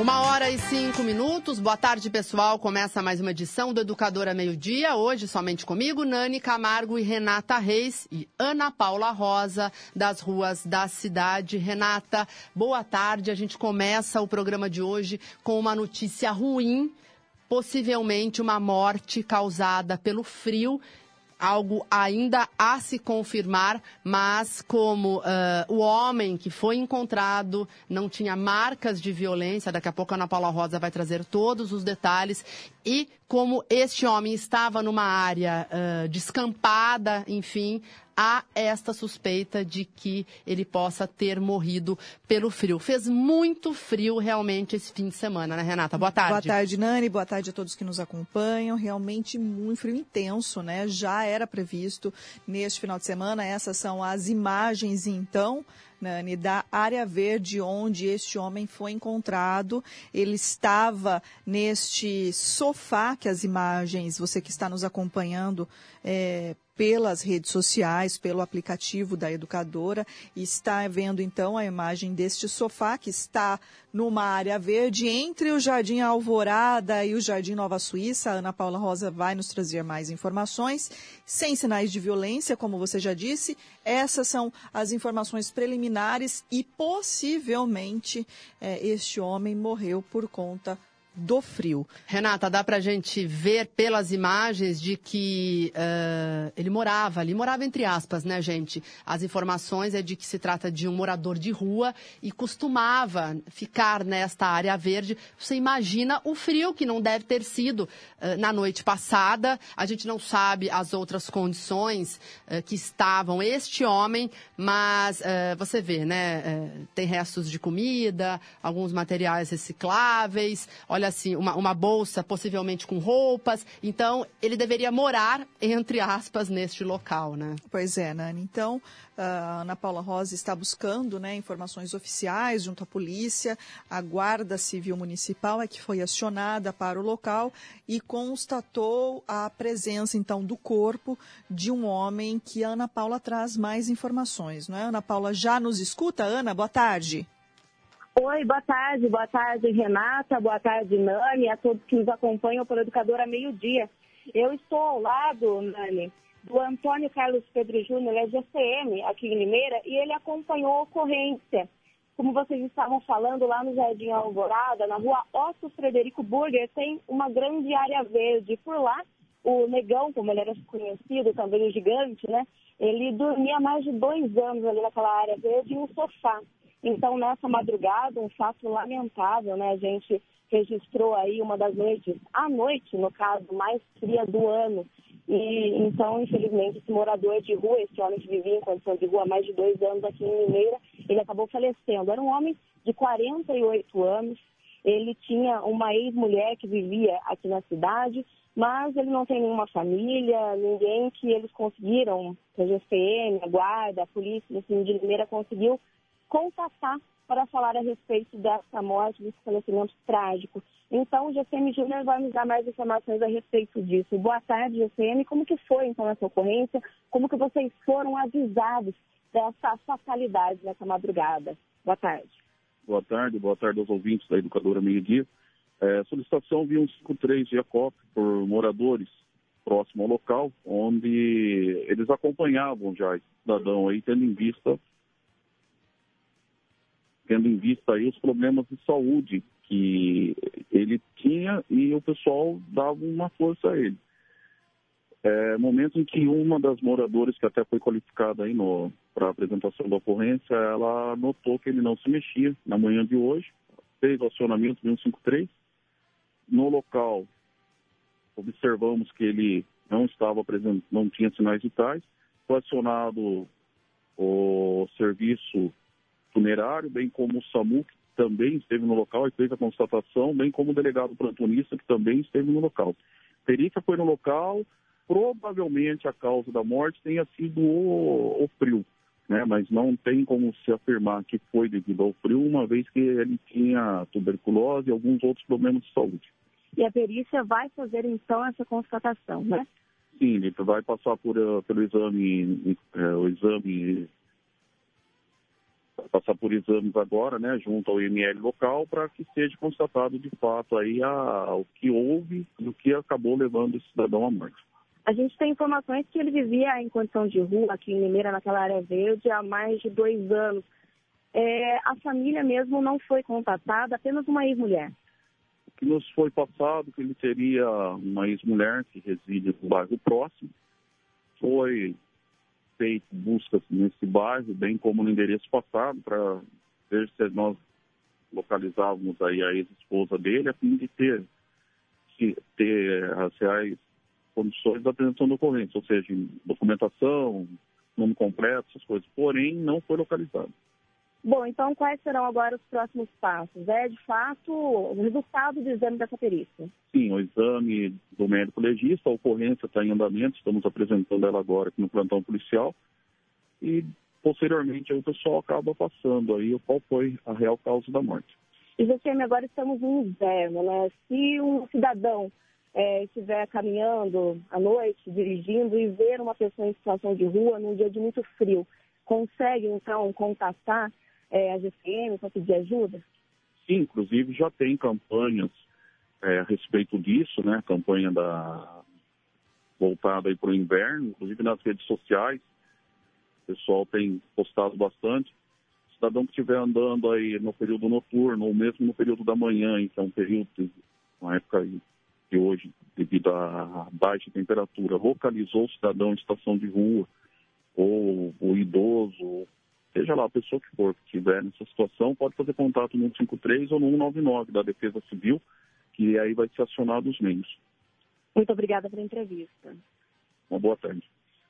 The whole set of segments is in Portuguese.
Uma hora e cinco minutos. Boa tarde, pessoal. Começa mais uma edição do Educadora Meio Dia. Hoje, somente comigo, Nani Camargo e Renata Reis e Ana Paula Rosa, das ruas da cidade. Renata, boa tarde. A gente começa o programa de hoje com uma notícia ruim. Possivelmente uma morte causada pelo frio algo ainda a se confirmar, mas como uh, o homem que foi encontrado não tinha marcas de violência, daqui a pouco a Ana Paula Rosa vai trazer todos os detalhes, e como este homem estava numa área uh, descampada, enfim, há esta suspeita de que ele possa ter morrido pelo frio. Fez muito frio realmente esse fim de semana, né, Renata? Boa tarde. Boa tarde, Nani. Boa tarde a todos que nos acompanham. Realmente muito frio intenso, né? Já era previsto neste final de semana. Essas são as imagens, então. Nani, da área verde onde este homem foi encontrado. Ele estava neste sofá que as imagens, você que está nos acompanhando, é, pelas redes sociais, pelo aplicativo da educadora. E está vendo então a imagem deste sofá que está numa área verde entre o Jardim Alvorada e o Jardim Nova Suíça. A Ana Paula Rosa vai nos trazer mais informações, sem sinais de violência, como você já disse. Essas são as informações preliminares e possivelmente é, este homem morreu por conta do frio. Renata, dá para a gente ver pelas imagens de que uh, ele morava ali, morava entre aspas, né, gente? As informações é de que se trata de um morador de rua e costumava ficar nesta área verde. Você imagina o frio que não deve ter sido uh, na noite passada. A gente não sabe as outras condições uh, que estavam este homem, mas você vê, né? tem restos de comida, alguns materiais recicláveis. Olha assim, uma, uma bolsa possivelmente com roupas. Então, ele deveria morar, entre aspas, neste local, né? Pois é, Nani. Então, a Ana Paula Rosa está buscando né, informações oficiais junto à polícia. A Guarda Civil Municipal é que foi acionada para o local e constatou a presença, então, do corpo de um homem que a Ana Paula traz mais informações. Não é? Ana Paula já nos escuta? Ana, boa tarde. Oi, boa tarde, boa tarde, Renata, boa tarde, Nani, a todos que nos acompanham pelo Educador a meio-dia. Eu estou ao lado, Nani, do Antônio Carlos Pedro Júnior, é GCM aqui em Limeira, e ele acompanhou a ocorrência. Como vocês estavam falando, lá no Jardim Alvorada, na rua Otto Frederico Burger, tem uma grande área verde. Por lá, o Negão, como ele era conhecido, também o gigante, né? Ele dormia mais de dois anos ali naquela área verde em um sofá. Então, nessa madrugada, um fato lamentável, né? A gente registrou aí uma das noites, à noite, no caso, mais fria do ano. E então, infelizmente, esse morador de rua, esse homem que vivia em condição de rua há mais de dois anos aqui em Mineira, ele acabou falecendo. Era um homem de 48 anos. Ele tinha uma ex-mulher que vivia aqui na cidade, mas ele não tem nenhuma família, ninguém que eles conseguiram, a GCM, a guarda, a polícia, assim, de Limeira conseguiu contatar para falar a respeito dessa morte, desse falecimento trágico. Então, o GCM Júnior vai nos dar mais informações a respeito disso. Boa tarde, GCM. Como que foi, então, essa ocorrência? Como que vocês foram avisados dessa fatalidade nessa madrugada? Boa tarde. Boa tarde, boa tarde aos ouvintes da Educadora Meio Dia. É, solicitação via 153 de ACOP por moradores próximo ao local, onde eles acompanhavam já esse cidadão aí, tendo em vista tendo em vista aí os problemas de saúde que ele tinha e o pessoal dava uma força a ele. É, momento em que uma das moradoras, que até foi qualificada aí para apresentação da ocorrência, ela notou que ele não se mexia na manhã de hoje, fez o acionamento de 153. No local, observamos que ele não estava presente, não tinha sinais vitais. Foi acionado o serviço funerário, bem como o SAMU, que também esteve no local e fez a constatação, bem como o delegado plantonista, que também esteve no local. A perícia foi no local, provavelmente a causa da morte tenha sido o, o frio, né? Mas não tem como se afirmar que foi devido ao frio, uma vez que ele tinha tuberculose e alguns outros problemas de saúde. E a perícia vai fazer então essa constatação, né? Sim, ele vai passar por, uh, pelo exame, uh, o exame passar por exames agora, né, junto ao IML local, para que seja constatado de fato aí a, o que houve e o que acabou levando esse cidadão à morte. A gente tem informações que ele vivia em condição de rua aqui em Limeira, naquela área verde, há mais de dois anos. É, a família mesmo não foi contatada, apenas uma ex-mulher. O que nos foi passado que ele teria uma ex-mulher que reside no bairro próximo, foi feito buscas nesse bairro, bem como no endereço passado, para ver se nós localizávamos aí a ex-esposa dele, a fim de ter, de ter as reais condições da apresentação do ocorrência, ou seja, documentação, nome completo, essas coisas. Porém, não foi localizado. Bom, então quais serão agora os próximos passos? É, de fato, o resultado do exame dessa perícia? Sim, o exame do médico legista, a ocorrência está em andamento, estamos apresentando ela agora aqui no plantão policial e posteriormente o pessoal acaba passando aí qual foi a real causa da morte. E GCM, agora estamos no inverno, né? Se um cidadão é, estiver caminhando à noite, dirigindo e ver uma pessoa em situação de rua num dia de muito frio, consegue então contatar é, a GCM para pedir ajuda? Sim, inclusive já tem campanhas é, a respeito disso, né? Campanha da voltada para o inverno, inclusive nas redes sociais. O pessoal tem postado bastante. O cidadão que estiver andando aí no período noturno, ou mesmo no período da manhã, é um período, uma época de hoje, devido à baixa temperatura, localizou o cidadão em estação de rua, ou o idoso, seja lá a pessoa que for que estiver nessa situação, pode fazer contato no 153 ou no 199 da Defesa Civil, que aí vai ser acionado os meios. Muito obrigada pela entrevista. Uma boa tarde.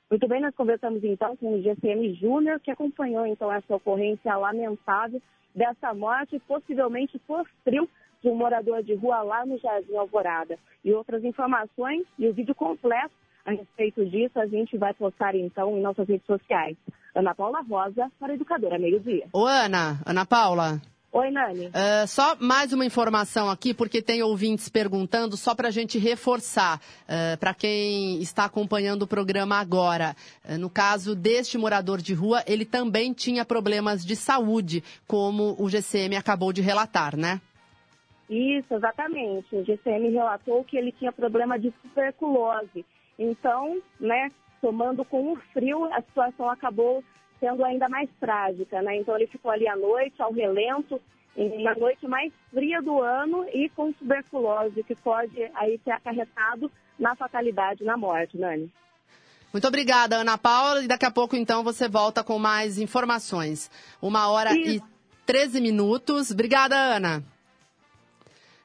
Muito bem, nós conversamos então com o GCM Júnior, que acompanhou então essa ocorrência lamentável dessa morte, possivelmente por frio, de um morador de rua lá no Jardim Alvorada. E outras informações e o vídeo completo a respeito disso a gente vai postar então em nossas redes sociais. Ana Paula Rosa, para Educadora Meio Dia. Ô Ana, Ana Paula. Oi, Nani. Uh, só mais uma informação aqui, porque tem ouvintes perguntando, só para a gente reforçar, uh, para quem está acompanhando o programa agora. Uh, no caso deste morador de rua, ele também tinha problemas de saúde, como o GCM acabou de relatar, né? Isso, exatamente. O GCM relatou que ele tinha problema de tuberculose. Então, né, somando com o frio, a situação acabou sendo ainda mais trágica, né? Então ele ficou ali à noite, ao relento, na noite mais fria do ano e com tuberculose, que pode aí ter acarretado na fatalidade, na morte, Nani. Muito obrigada, Ana Paula. E daqui a pouco, então, você volta com mais informações. Uma hora Isso. e 13 minutos. Obrigada, Ana.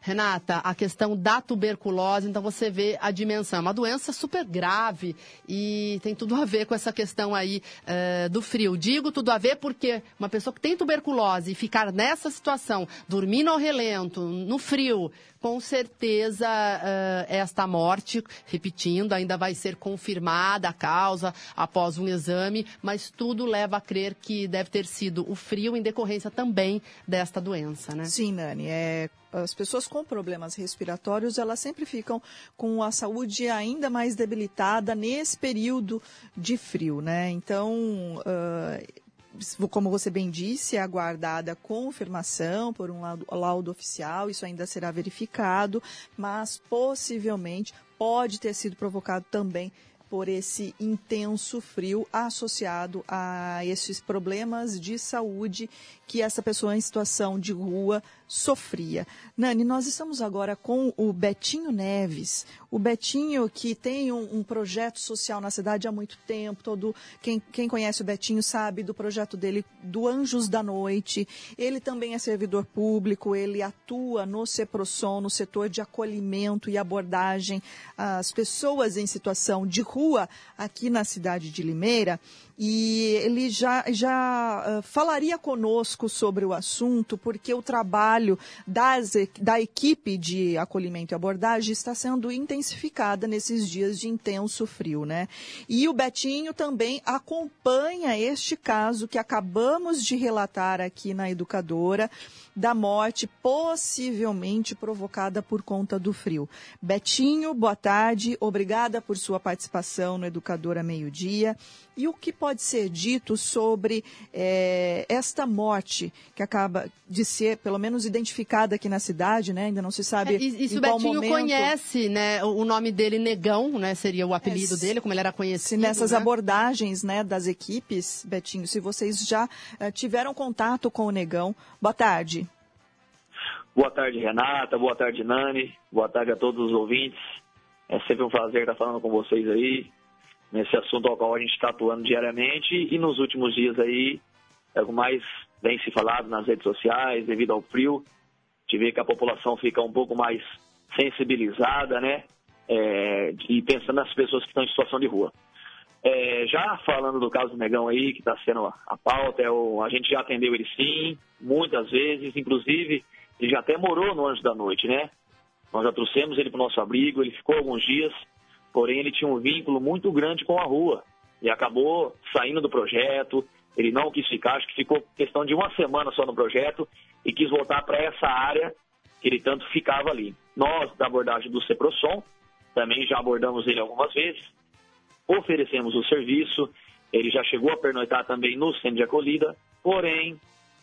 Renata, a questão da tuberculose, então você vê a dimensão. É uma doença super grave e tem tudo a ver com essa questão aí uh, do frio. Digo tudo a ver porque uma pessoa que tem tuberculose e ficar nessa situação, dormindo ao relento, no frio, com certeza uh, esta morte, repetindo, ainda vai ser confirmada a causa após um exame, mas tudo leva a crer que deve ter sido o frio em decorrência também desta doença, né? Sim, Nani. É as pessoas com problemas respiratórios, elas sempre ficam com a saúde ainda mais debilitada nesse período de frio, né? Então, uh, como você bem disse, é aguardada confirmação por um laudo, laudo oficial, isso ainda será verificado, mas possivelmente pode ter sido provocado também por esse intenso frio associado a esses problemas de saúde que essa pessoa em situação de rua sofria. Nani, nós estamos agora com o Betinho Neves. O Betinho que tem um, um projeto social na cidade há muito tempo. Todo quem, quem conhece o Betinho sabe do projeto dele do Anjos da Noite. Ele também é servidor público. Ele atua no CEPROSOM, no setor de acolhimento e abordagem às pessoas em situação de rua atua aqui na cidade de Limeira e ele já, já uh, falaria conosco sobre o assunto, porque o trabalho das, da equipe de acolhimento e abordagem está sendo intensificada nesses dias de intenso frio, né? E o Betinho também acompanha este caso que acabamos de relatar aqui na Educadora da morte possivelmente provocada por conta do frio. Betinho, boa tarde, obrigada por sua participação no Educadora Meio Dia. E o que pode ser dito sobre é, esta morte que acaba de ser, pelo menos, identificada aqui na cidade, né? Ainda não se sabe. É, e, se o Betinho momento... conhece, né? O nome dele Negão, né? Seria o apelido é, dele, como ele era conhecido. Se nessas né? abordagens, né, das equipes, Betinho, se vocês já uh, tiveram contato com o Negão. Boa tarde. Boa tarde, Renata. Boa tarde, Nani. Boa tarde a todos os ouvintes. É sempre um prazer estar falando com vocês aí nesse assunto ao qual a gente está atuando diariamente e nos últimos dias aí, é o mais bem se falado nas redes sociais, devido ao frio, de ver que a população fica um pouco mais sensibilizada, né? É, e pensando nas pessoas que estão em situação de rua. É, já falando do caso do Negão aí, que está sendo a pauta, é o, a gente já atendeu ele sim, muitas vezes, inclusive ele já até morou no Anjo da Noite, né? Nós já trouxemos ele para o nosso abrigo, ele ficou alguns dias, porém ele tinha um vínculo muito grande com a rua e acabou saindo do projeto. Ele não quis ficar, acho que ficou questão de uma semana só no projeto e quis voltar para essa área que ele tanto ficava ali. Nós, da abordagem do Ceprosom, também já abordamos ele algumas vezes, oferecemos o serviço, ele já chegou a pernoitar também no centro de acolhida, porém,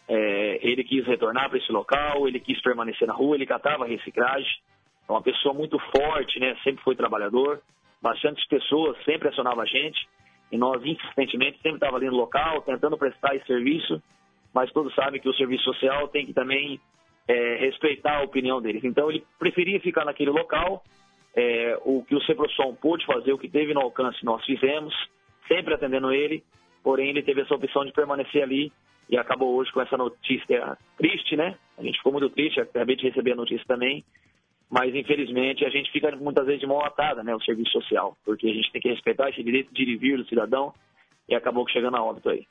é, ele quis retornar para esse local, ele quis permanecer na rua, ele catava reciclagem, é uma pessoa muito forte, né? sempre foi trabalhador, bastante pessoas sempre acionavam a gente e nós insistentemente sempre estava ali no local tentando prestar esse serviço, mas todos sabem que o serviço social tem que também é, respeitar a opinião deles. Então ele preferia ficar naquele local, é, o que o Ceprosom pôde fazer, o que teve no alcance nós fizemos, sempre atendendo ele, porém ele teve essa opção de permanecer ali e acabou hoje com essa notícia triste, né? A gente ficou muito triste, acabei de receber a notícia também, mas infelizmente a gente fica muitas vezes de mão atada, né, o serviço social, porque a gente tem que respeitar esse direito de ir e vir do cidadão e acabou chegando a óbito aí.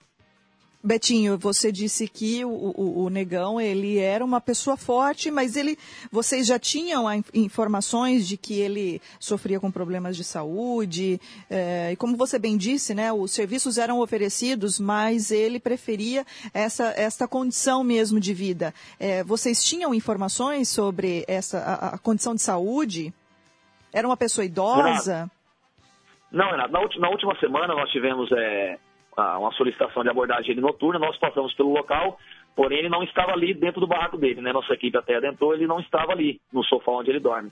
Betinho, você disse que o, o, o, Negão ele era uma pessoa forte, mas ele, vocês já tinham informações de que ele sofria com problemas de saúde é, e como você bem disse, né, os serviços eram oferecidos, mas ele preferia essa esta condição mesmo de vida. É, vocês tinham informações sobre essa a, a, condição de saúde? Era uma pessoa idosa? Não, Renato. Na, na última semana nós tivemos é uma solicitação de abordagem noturna, nós passamos pelo local, porém ele não estava ali dentro do barraco dele, né? Nossa equipe até adentrou, ele não estava ali no sofá onde ele dorme.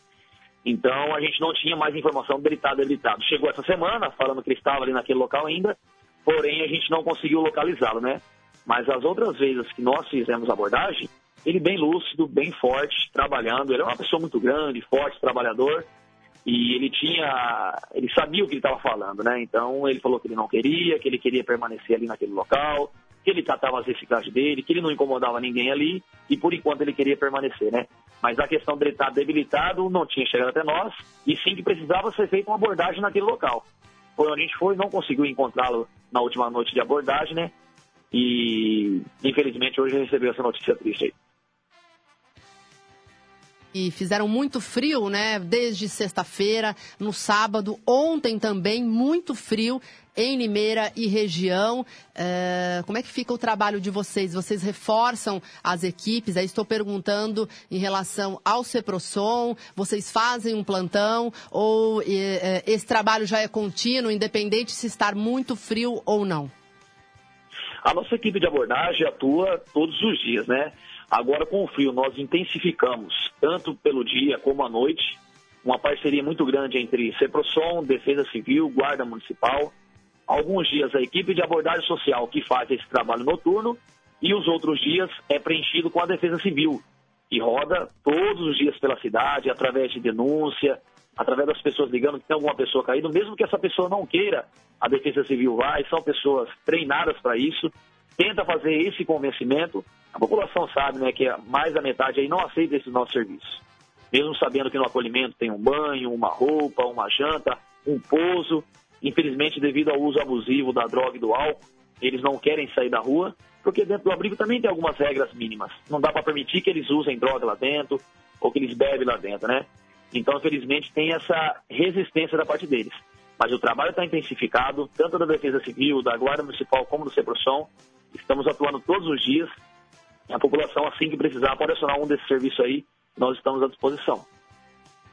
Então a gente não tinha mais informação dele estar debilitado. Chegou essa semana falando que ele estava ali naquele local ainda, porém a gente não conseguiu localizá-lo, né? Mas as outras vezes que nós fizemos abordagem, ele bem lúcido, bem forte, trabalhando. Ele é uma pessoa muito grande, forte, trabalhador e ele tinha, ele sabia o que ele estava falando, né? Então ele falou que ele não queria, que ele queria permanecer ali naquele local, que ele tratava as reciclagens dele, que ele não incomodava ninguém ali e por enquanto ele queria permanecer, né? Mas a questão dele estar debilitado não tinha chegado até nós e sim que precisava ser feita uma abordagem naquele local. Foi onde a gente foi, não conseguiu encontrá-lo na última noite de abordagem, né? E infelizmente hoje recebeu essa notícia triste aí e fizeram muito frio, né? Desde sexta-feira, no sábado, ontem também, muito frio em Limeira e região. É, como é que fica o trabalho de vocês? Vocês reforçam as equipes? Aí estou perguntando em relação ao Ceprosom. Vocês fazem um plantão ou é, esse trabalho já é contínuo, independente se estar muito frio ou não? A nossa equipe de abordagem atua todos os dias, né? Agora, com o frio, nós intensificamos, tanto pelo dia como à noite, uma parceria muito grande entre Ceprosom, Defesa Civil, Guarda Municipal. Alguns dias a equipe de abordagem social que faz esse trabalho noturno e os outros dias é preenchido com a Defesa Civil, que roda todos os dias pela cidade, através de denúncia, através das pessoas ligando que tem alguma pessoa caída, mesmo que essa pessoa não queira, a Defesa Civil vai, são pessoas treinadas para isso, tenta fazer esse convencimento a população sabe né, que mais da metade aí não aceita esse nosso serviço. Mesmo sabendo que no acolhimento tem um banho, uma roupa, uma janta, um pouso, Infelizmente, devido ao uso abusivo da droga e do álcool, eles não querem sair da rua, porque dentro do abrigo também tem algumas regras mínimas. Não dá para permitir que eles usem droga lá dentro ou que eles bebem lá dentro, né? Então, infelizmente, tem essa resistência da parte deles. Mas o trabalho está intensificado, tanto da Defesa Civil, da Guarda Municipal, como do CEPROSOM. Estamos atuando todos os dias. A população, assim que precisar, pode acionar um desses serviços aí. Nós estamos à disposição.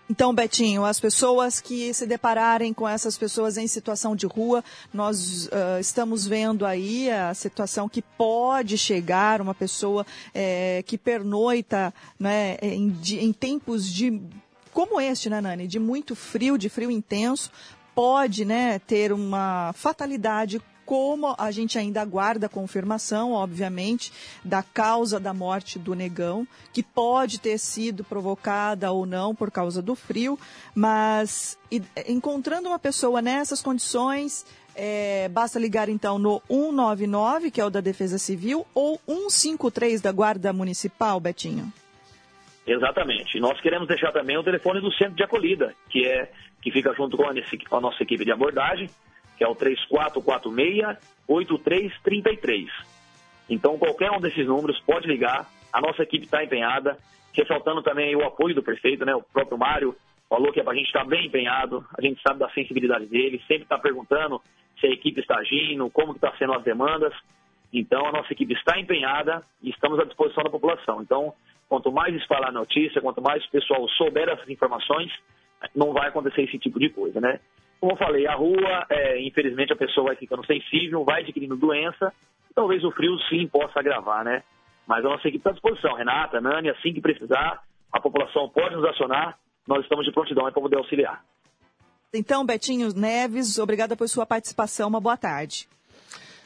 Então, Betinho, as pessoas que se depararem com essas pessoas em situação de rua, nós uh, estamos vendo aí a situação que pode chegar uma pessoa é, que pernoita né, em, em tempos de como este, né, Nani, de muito frio, de frio intenso, pode né, ter uma fatalidade como a gente ainda aguarda a confirmação, obviamente, da causa da morte do negão, que pode ter sido provocada ou não por causa do frio, mas encontrando uma pessoa nessas condições, é, basta ligar então no 199, que é o da Defesa Civil, ou 153 da Guarda Municipal, Betinho. Exatamente. Nós queremos deixar também o telefone do centro de acolhida, que é que fica junto com a, com a nossa equipe de abordagem, que é o 3446-8333. Então, qualquer um desses números pode ligar. A nossa equipe está empenhada, ressaltando também o apoio do prefeito, né? O próprio Mário falou que é a gente estar tá bem empenhado, a gente sabe da sensibilidade dele, sempre está perguntando se a equipe está agindo, como está sendo as demandas. Então, a nossa equipe está empenhada e estamos à disposição da população. Então, quanto mais espalhar a notícia, quanto mais o pessoal souber essas informações, não vai acontecer esse tipo de coisa, né? Como eu falei, a rua, é, infelizmente, a pessoa vai ficando sensível, vai adquirindo doença, talvez o frio sim possa agravar, né? Mas a nossa equipe está à disposição. Renata, Nani, assim que precisar, a população pode nos acionar, nós estamos de prontidão para poder auxiliar. Então, Betinho Neves, obrigada por sua participação. Uma boa tarde.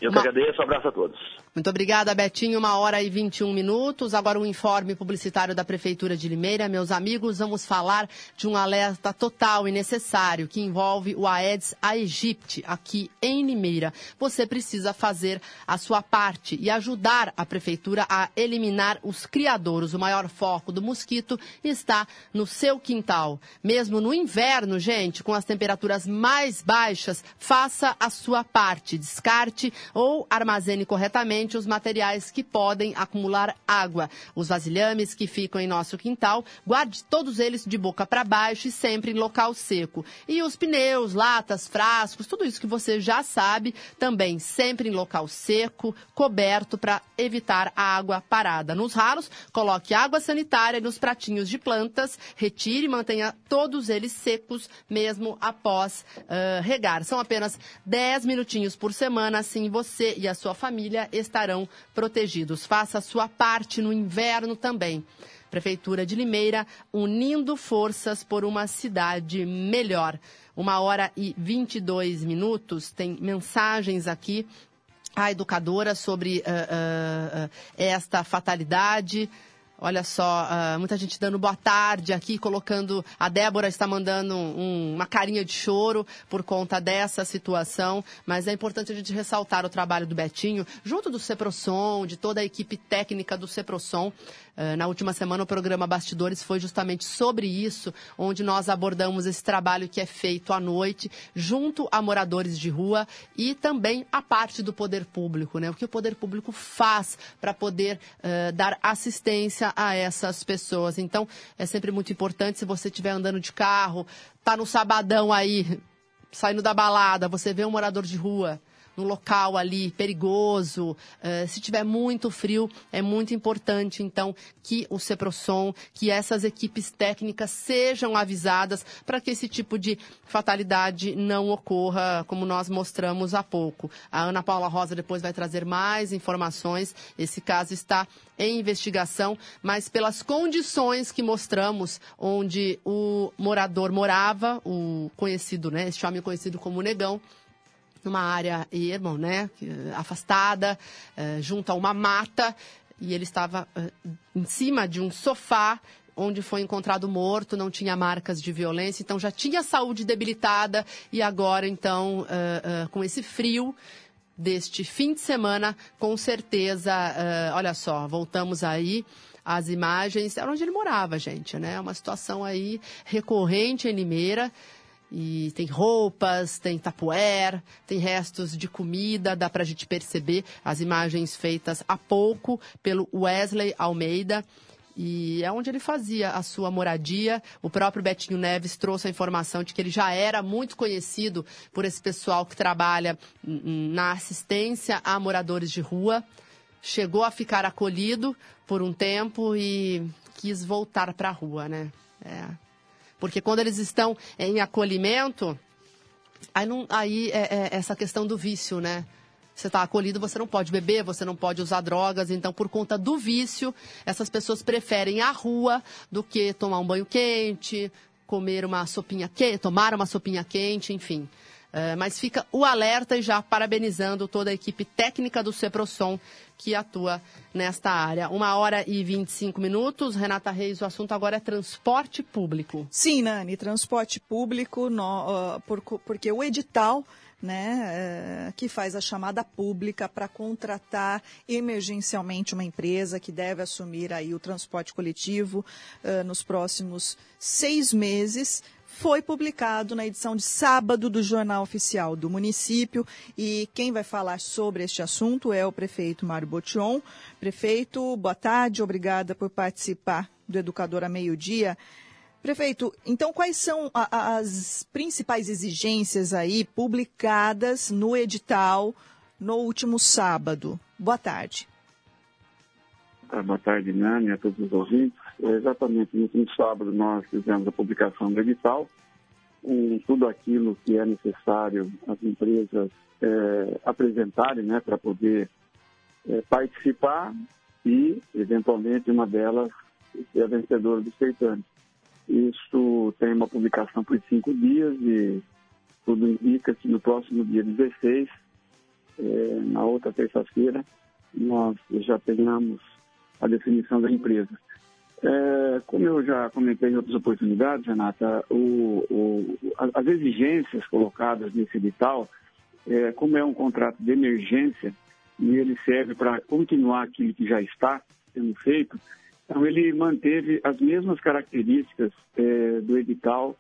Eu que agradeço, um abraço a todos. Muito obrigada, Betinho. Uma hora e 21 minutos. Agora um informe publicitário da Prefeitura de Limeira. Meus amigos, vamos falar de um alerta total e necessário que envolve o Aedes aegypti aqui em Limeira. Você precisa fazer a sua parte e ajudar a Prefeitura a eliminar os criadouros. O maior foco do mosquito está no seu quintal. Mesmo no inverno, gente, com as temperaturas mais baixas, faça a sua parte. Descarte ou armazene corretamente os materiais que podem acumular água. Os vasilhames que ficam em nosso quintal, guarde todos eles de boca para baixo e sempre em local seco. E os pneus, latas, frascos, tudo isso que você já sabe, também sempre em local seco, coberto para evitar a água parada. Nos ralos, coloque água sanitária nos pratinhos de plantas, retire e mantenha todos eles secos mesmo após uh, regar. São apenas 10 minutinhos por semana, assim você e a sua família estarão protegidos. Faça a sua parte no inverno também. Prefeitura de Limeira, unindo forças por uma cidade melhor. Uma hora e 22 minutos, tem mensagens aqui. A educadora sobre uh, uh, uh, esta fatalidade. Olha só, uh, muita gente dando boa tarde aqui, colocando. A Débora está mandando um, uma carinha de choro por conta dessa situação, mas é importante a gente ressaltar o trabalho do Betinho, junto do Ceprosom, de toda a equipe técnica do Ceprosom. Uh, na última semana, o programa Bastidores foi justamente sobre isso, onde nós abordamos esse trabalho que é feito à noite, junto a moradores de rua e também a parte do poder público, né? O que o poder público faz para poder uh, dar assistência a essas pessoas. Então, é sempre muito importante, se você estiver andando de carro, tá no sabadão aí, saindo da balada, você vê um morador de rua, no local ali perigoso, uh, se tiver muito frio, é muito importante, então, que o Ceprosom, que essas equipes técnicas sejam avisadas para que esse tipo de fatalidade não ocorra, como nós mostramos há pouco. A Ana Paula Rosa depois vai trazer mais informações. Esse caso está em investigação, mas pelas condições que mostramos, onde o morador morava, o conhecido, né, este homem conhecido como Negão, numa área ermo, né, afastada, eh, junto a uma mata, e ele estava eh, em cima de um sofá onde foi encontrado morto, não tinha marcas de violência, então já tinha saúde debilitada e agora então uh, com esse frio deste fim de semana, com certeza, olha só, voltamos aí às imagens, era onde ele morava, gente, né? Uma situação aí recorrente em Limeira E tem roupas, tem tapuer, tem restos de comida, dá para a gente perceber as imagens feitas há pouco pelo Wesley Almeida. E é onde ele fazia a sua moradia. O próprio Betinho Neves trouxe a informação de que ele já era muito conhecido por esse pessoal que trabalha na assistência a moradores de rua. Chegou a ficar acolhido por um tempo e quis voltar para a rua, né? É. Porque quando eles estão em acolhimento, aí, não, aí é, é essa questão do vício, né? Você está acolhido, você não pode beber, você não pode usar drogas. Então, por conta do vício, essas pessoas preferem a rua do que tomar um banho quente, comer uma sopinha quente, tomar uma sopinha quente, enfim. Uh, mas fica o alerta e já parabenizando toda a equipe técnica do Ceprosom que atua nesta área. Uma hora e 25 minutos. Renata Reis, o assunto agora é transporte público. Sim, Nani, transporte público, no, uh, por, porque o edital né, eh, que faz a chamada pública para contratar emergencialmente uma empresa que deve assumir aí o transporte coletivo uh, nos próximos seis meses foi publicado na edição de sábado do Jornal Oficial do município. E quem vai falar sobre este assunto é o prefeito Mário Botion. Prefeito, boa tarde, obrigada por participar do Educador a Meio-Dia. Prefeito, então quais são as principais exigências aí publicadas no edital no último sábado? Boa tarde. Boa tarde, Nani, a todos os ouvintes. É, exatamente, no último sábado nós fizemos a publicação do edital, com tudo aquilo que é necessário as empresas é, apresentarem né, para poder é, participar e, eventualmente, uma delas ser a vencedora do certame. Isso tem uma publicação por cinco dias e tudo indica que no próximo dia 16, é, na outra terça-feira, nós já tenhamos a definição da empresa. É, como eu já comentei em outras oportunidades, Renata, o, o, as exigências colocadas nesse edital, é, como é um contrato de emergência e ele serve para continuar aquilo que já está sendo feito, então, ele manteve as mesmas características é, do edital,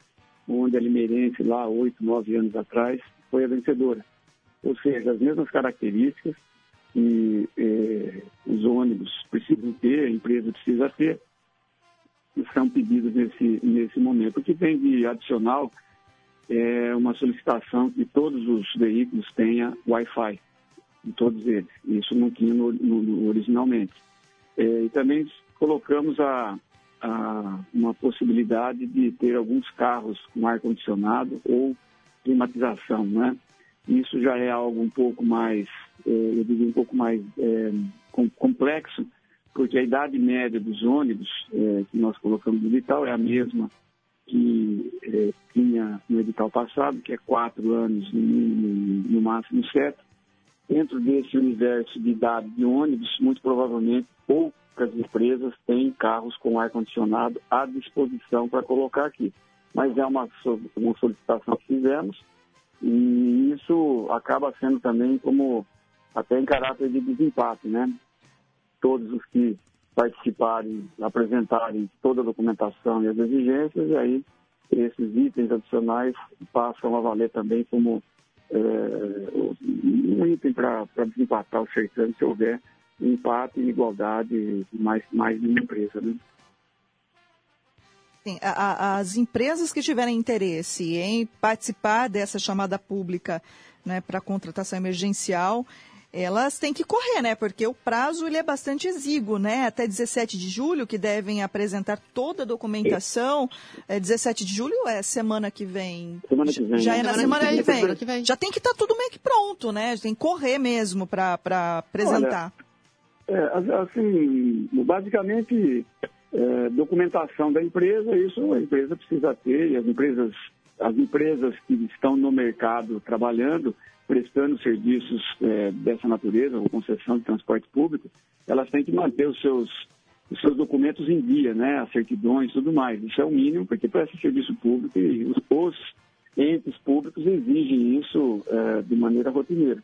onde a Limeirense, lá oito, nove anos atrás, foi a vencedora. Ou seja, as mesmas características que é, os ônibus precisam ter, a empresa precisa ter, são pedidos nesse, nesse momento. O que tem de adicional é uma solicitação que todos os veículos tenham Wi-Fi, todos eles. Isso não tinha no, no, originalmente. É, e também colocamos a, a, uma possibilidade de ter alguns carros com ar-condicionado ou climatização, né? Isso já é algo um pouco mais, eu diria, um pouco mais é, complexo, porque a idade média dos ônibus é, que nós colocamos no edital é a mesma que tinha no edital passado, que é quatro anos no mínimo, no máximo sete. Dentro desse universo de idade de ônibus, muito provavelmente poucas empresas têm carros com ar-condicionado à disposição para colocar aqui. Mas é uma, uma solicitação que fizemos e isso acaba sendo também como até em caráter de desempate, né? Todos os que participarem, apresentarem toda a documentação e as exigências, e aí esses itens adicionais passam a valer também como é, um item para desempatar o certame se houver empate igualdade mais, mais de uma empresa. Né? Sim, a, a, as empresas que tiverem interesse em participar dessa chamada pública né, para contratação emergencial, elas têm que correr, né? Porque o prazo ele é bastante exíguo, né? Até 17 de julho que devem apresentar toda a documentação. É 17 de julho é semana que vem. Semana que vem. Já é na semana, que, vem. semana que vem. Já tem que estar tá tudo meio que pronto, né? Tem que correr mesmo para apresentar. Olha, é, assim, basicamente, é, documentação da empresa, isso a empresa precisa ter, e as empresas, as empresas que estão no mercado trabalhando, prestando serviços é, dessa natureza, ou concessão de transporte público, elas têm que manter os seus, os seus documentos em dia, né, as certidões e tudo mais. Isso é o mínimo, porque presta serviço público e os, os entes públicos exigem isso é, de maneira rotineira.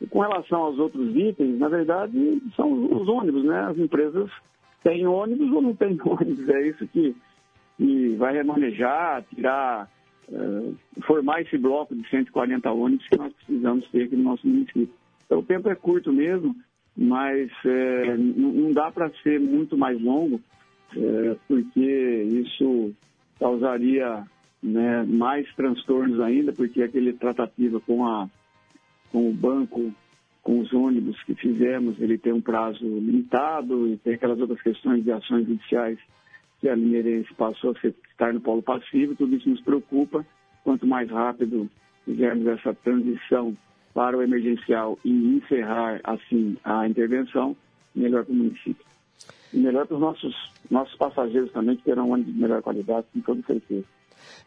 E com relação aos outros itens, na verdade, são os ônibus, né? As empresas têm ônibus ou não têm ônibus. É isso que, que vai remanejar, tirar formar esse bloco de 140 ônibus que nós precisamos ter aqui no nosso município. Então, o tempo é curto mesmo, mas é, não dá para ser muito mais longo, é, porque isso causaria né, mais transtornos ainda, porque aquele tratativa com, a, com o banco, com os ônibus que fizemos, ele tem um prazo limitado e tem aquelas outras questões de ações judiciais que a Mineirense passou a estar no polo passivo, tudo isso nos preocupa. Quanto mais rápido fizermos essa transição para o emergencial e encerrar, assim, a intervenção, melhor para o município. E melhor para os nossos, nossos passageiros também, que terão um ônibus de melhor qualidade, com toda certeza.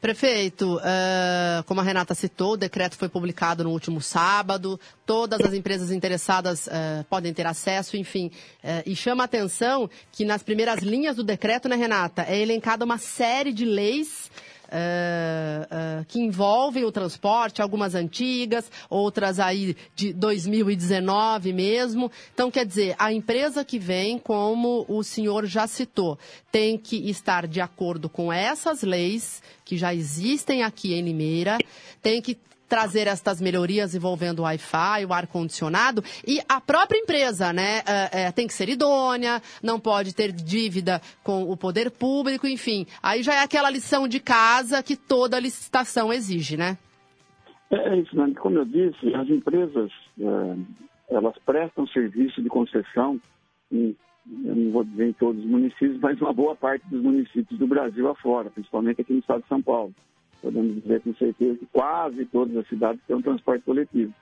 Prefeito, uh, como a Renata citou, o decreto foi publicado no último sábado, todas as empresas interessadas uh, podem ter acesso, enfim. Uh, e chama a atenção que nas primeiras linhas do decreto, né, Renata, é elencada uma série de leis uh, uh, que envolvem o transporte, algumas antigas, outras aí de 2019 mesmo. Então, quer dizer, a empresa que vem, como o senhor já citou, tem que estar de acordo com essas leis que já existem aqui em Limeira, tem que trazer estas melhorias envolvendo o Wi-Fi, o ar-condicionado e a própria empresa, né? É, é, tem que ser idônea, não pode ter dívida com o poder público, enfim. Aí já é aquela lição de casa que toda licitação exige, né? É, é isso, né? Como eu disse, as empresas, é, elas prestam serviço de concessão em, eu não vou dizer em todos os municípios, mas uma boa parte dos municípios do Brasil afora, principalmente aqui no estado de São Paulo podemos dizer com certeza que quase todas as cidades têm um transporte coletivo.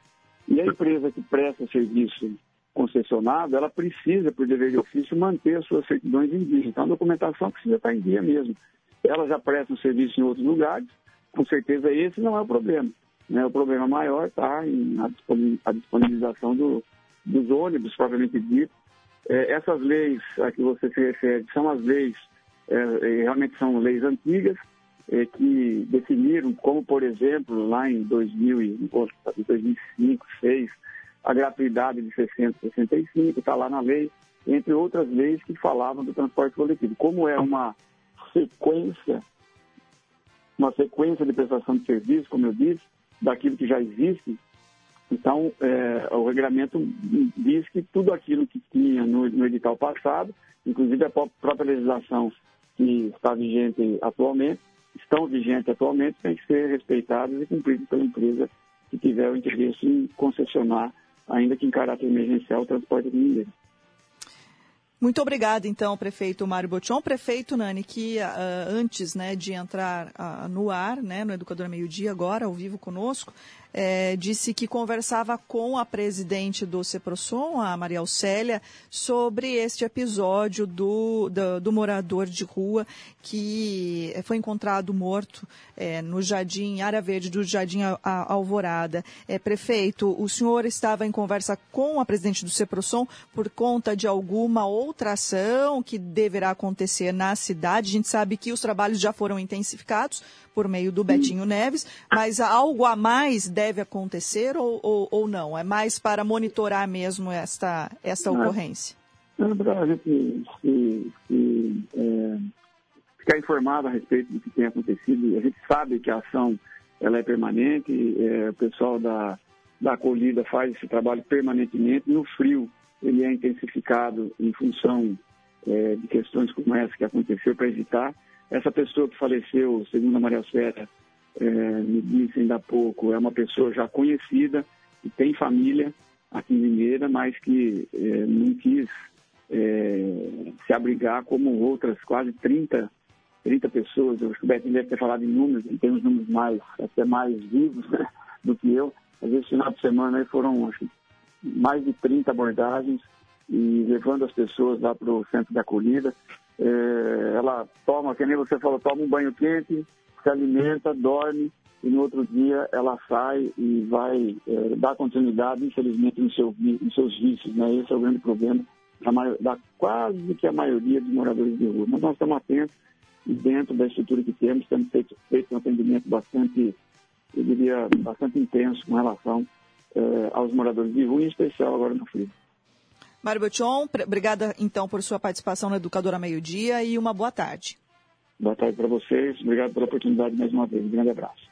E a empresa que presta serviço concessionado, ela precisa, por dever de ofício, manter as suas certidões em dia. Então, a documentação precisa estar em dia mesmo. Ela já presta serviço em outros lugares, com certeza esse não é o problema. Né? O problema maior está na disponibilização do, dos ônibus, propriamente dito. É, essas leis a que você se refere são as leis, é, realmente são leis antigas, é, que definiram, como por exemplo, lá em 2000, 2005, 2006, a gratuidade de 665, está lá na lei, entre outras leis que falavam do transporte coletivo. Como é uma sequência, uma sequência de prestação de serviço, como eu disse, daquilo que já existe, então é, o regulamento diz que tudo aquilo que tinha no, no edital passado, inclusive a própria legislação que está vigente atualmente, estão vigentes atualmente têm que ser respeitadas e cumpridas pela empresa que tiver o interesse em concessionar, ainda que em caráter emergencial, o transporte de ninguém. Muito obrigada, então, prefeito Mário Botion. Prefeito Nani, que uh, antes né, de entrar uh, no ar, né, no Educador Meio Dia, agora, ao vivo conosco, é, disse que conversava com a presidente do CEPROSOM, a Maria Alcélia, sobre este episódio do, do, do morador de rua que foi encontrado morto é, no Jardim, área verde do Jardim Alvorada. É, prefeito, o senhor estava em conversa com a presidente do CEPROSOM por conta de alguma outra ação que deverá acontecer na cidade. A gente sabe que os trabalhos já foram intensificados por meio do Betinho Neves, mas algo a mais deve acontecer ou, ou, ou não? É mais para monitorar mesmo esta, esta ocorrência? É para a gente se, se, é, ficar informado a respeito do que tem acontecido. A gente sabe que a ação ela é permanente, é, o pessoal da, da acolhida faz esse trabalho permanentemente. No frio, ele é intensificado em função é, de questões como essa que aconteceu para evitar. Essa pessoa que faleceu, segundo a Maria Sfera, é, me disse ainda há pouco, é uma pessoa já conhecida, que tem família aqui em Mineira, mas que é, não quis é, se abrigar como outras quase 30, 30 pessoas. Eu acho que o Betinho deve ter falado em números, ele tem uns números mais, até mais vivos né, do que eu. Às vezes, final de semana aí foram acho, mais de 30 abordagens e levando as pessoas lá para o centro de acolhida. É, ela toma, que nem você falou, toma um banho quente, se alimenta, dorme e no outro dia ela sai e vai é, dar continuidade, infelizmente, no seu, nos seus vícios. Né? Esse é o grande problema da, da quase que a maioria dos moradores de rua. Mas nós estamos atentos e dentro da estrutura que temos, temos feito, feito um atendimento bastante, eu diria, bastante intenso com relação é, aos moradores de rua, em especial agora no frio. Mário Botion, obrigada então por sua participação no Educadora Meio Dia e uma boa tarde. Boa tarde para vocês. Obrigado pela oportunidade mais uma vez. Um grande abraço.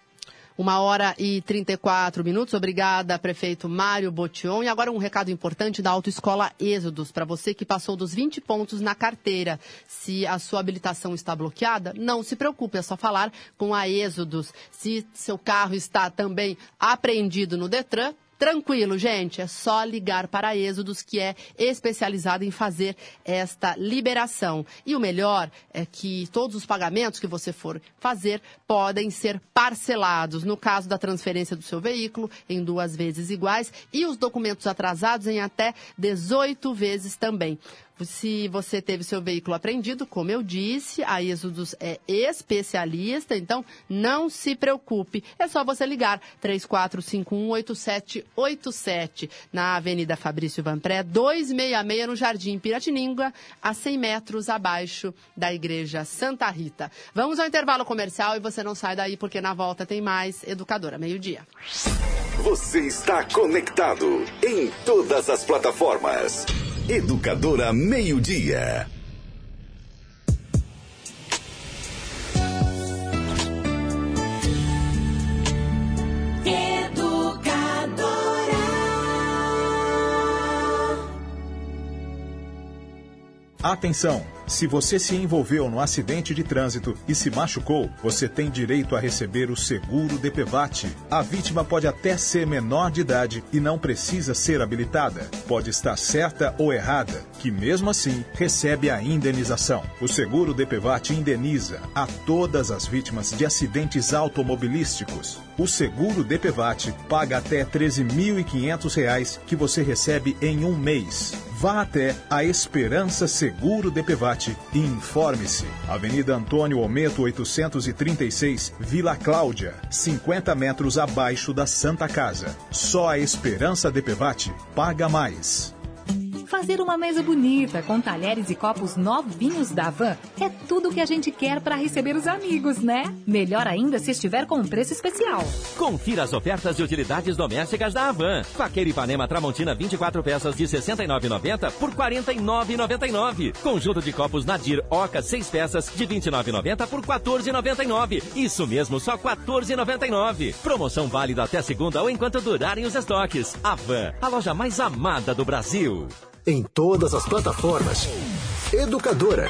Uma hora e 34 minutos. Obrigada, prefeito Mário Botion. E agora um recado importante da Autoescola Êxodos, para você que passou dos 20 pontos na carteira. Se a sua habilitação está bloqueada, não se preocupe, é só falar com a Êxodos. Se seu carro está também apreendido no Detran, Tranquilo, gente, é só ligar para Êxodos, que é especializada em fazer esta liberação. E o melhor é que todos os pagamentos que você for fazer podem ser parcelados. No caso da transferência do seu veículo, em duas vezes iguais, e os documentos atrasados em até 18 vezes também. Se você teve seu veículo apreendido, como eu disse, a Êxodos é especialista, então não se preocupe. É só você ligar 34518787 na Avenida Fabrício Vanpré, 266 no Jardim Piratininga, a 100 metros abaixo da Igreja Santa Rita. Vamos ao intervalo comercial e você não sai daí porque na volta tem mais Educadora Meio-Dia. Você está conectado em todas as plataformas. Educadora Meio Dia. Atenção! Se você se envolveu no acidente de trânsito e se machucou, você tem direito a receber o seguro DPVAT. A vítima pode até ser menor de idade e não precisa ser habilitada. Pode estar certa ou errada, que mesmo assim recebe a indenização. O seguro DPVAT indeniza a todas as vítimas de acidentes automobilísticos. O seguro DPVAT paga até R$ 13.500 que você recebe em um mês. Vá até a Esperança Seguro DPVAT e informe-se. Avenida Antônio Ometo 836, Vila Cláudia, 50 metros abaixo da Santa Casa. Só a Esperança DPVAT paga mais. Fazer uma mesa bonita com talheres e copos novinhos da Van é tudo que a gente quer para receber os amigos, né? Melhor ainda se estiver com um preço especial. Confira as ofertas de utilidades domésticas da Avan. Faqueira Ipanema Tramontina 24 peças de R$ 69,90 por R$ 49,99. Conjunto de copos Nadir Oca 6 peças de R$ 29,90 por R$ 14,99. Isso mesmo, só R$ 14,99. Promoção válida até segunda ou enquanto durarem os estoques. Avan, a loja mais amada do Brasil em todas as plataformas. Educadora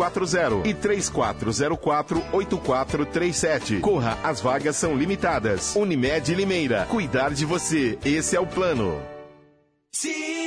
3440 e 3404-8437. Corra, as vagas são limitadas. Unimed Limeira. Cuidar de você. Esse é o plano. Dica!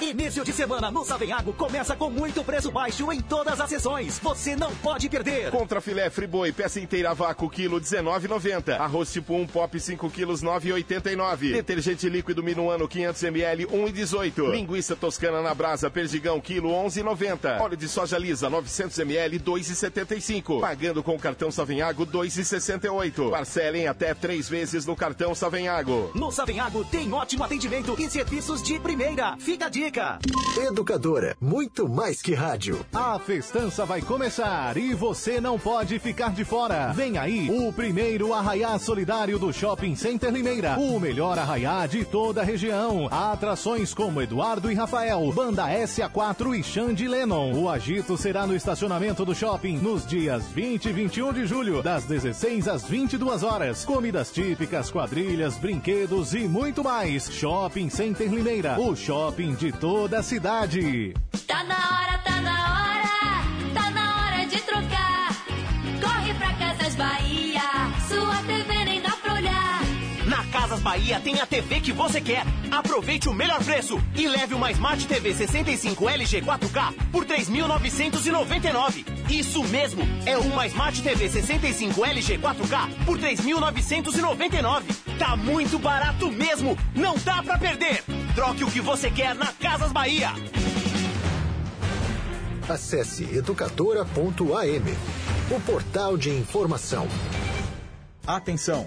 Início de semana no Savenhago começa com muito preço baixo em todas as sessões. Você não pode perder. Contra filé friboi, peça inteira vácuo, quilo 19,90. Arroz tipo 1 pop 5 quilos 9,89. Detergente líquido Minuano 500 ml 1,18. Linguiça toscana na brasa, perdigão, quilo 11,90. Óleo de soja lisa 900 ml 2,75. Pagando com o cartão Savenhago 2,68. Parcelem até três vezes no cartão Savenhago. No Savenhago tem ótimo atendimento e serviços de primeira. Fica a dica. Educadora, muito mais que rádio. A festança vai começar e você não pode ficar de fora. Vem aí o primeiro arraiá solidário do Shopping Center Limeira. O melhor arraiá de toda a região. Atrações como Eduardo e Rafael, Banda SA4 e Xande Lennon. O agito será no estacionamento do shopping nos dias 20 e 21 de julho, das 16 às 22 horas. Comidas típicas, quadrilhas, brinquedos e muito mais. Shopping Center Limeira, o shopping de toda a cidade. Tá na hora, tá na hora, tá na hora de trocar. Corre pra Casas Bahia, sua TV nem dá pra olhar. Na Casas Bahia tem a TV que você quer. Aproveite o melhor preço e leve uma Smart TV 65 LG 4K por 3.999. Isso mesmo, é uma Smart TV 65 LG 4K por 3.999. Tá muito barato mesmo, não dá pra perder. Troque o que você quer na Casas Bahia. Acesse educadora.am, o portal de informação. Atenção!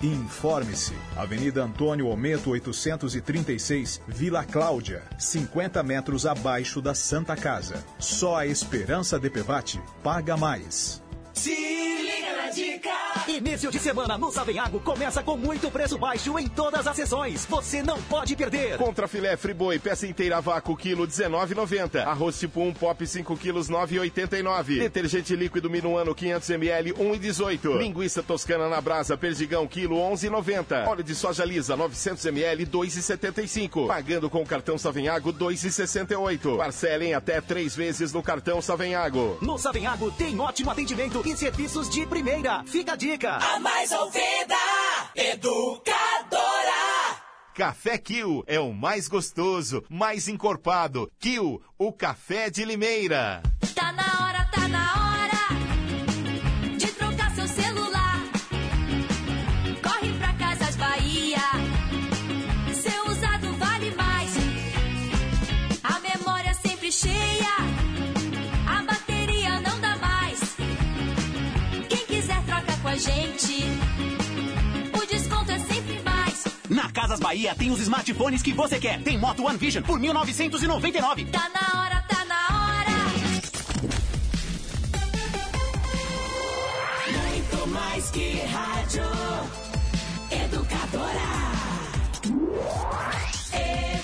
e informe-se. Avenida Antônio Ometo 836, Vila Cláudia, 50 metros abaixo da Santa Casa. Só a Esperança DPVAT paga mais. Se liga na dica! Início de semana no Savenhago começa com muito preço baixo em todas as sessões. Você não pode perder. Contra filé friboi, peça inteira a vácuo, quilo 19,90. Arroz tipo 1, pop 5 quilos, 9,89. Detergente líquido Minuano 500 ml, 1,18. Linguiça toscana na brasa, perdigão, quilo 11,90. Óleo de soja lisa, 900 ml, 2,75. Pagando com o cartão Savenhago, 2,68. Parcelem até três vezes no cartão Savenhago. No Savenhago tem ótimo atendimento e serviços de primeira. Fica a dica. A mais ouvida, educadora. Café Kill é o mais gostoso, mais encorpado. Kill, o café de Limeira. Tá na hora, tá na Casas Bahia tem os smartphones que você quer. Tem Moto One Vision por 1999. Tá na hora, tá na hora. Muito mais que rádio. Educadora.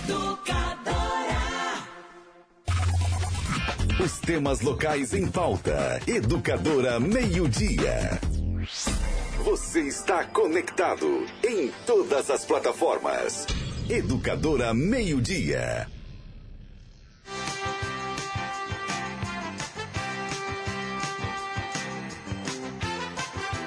Educadora. Os temas locais em pauta. Educadora Meio-Dia. Você está conectado em todas as plataformas. Educadora Meio-Dia.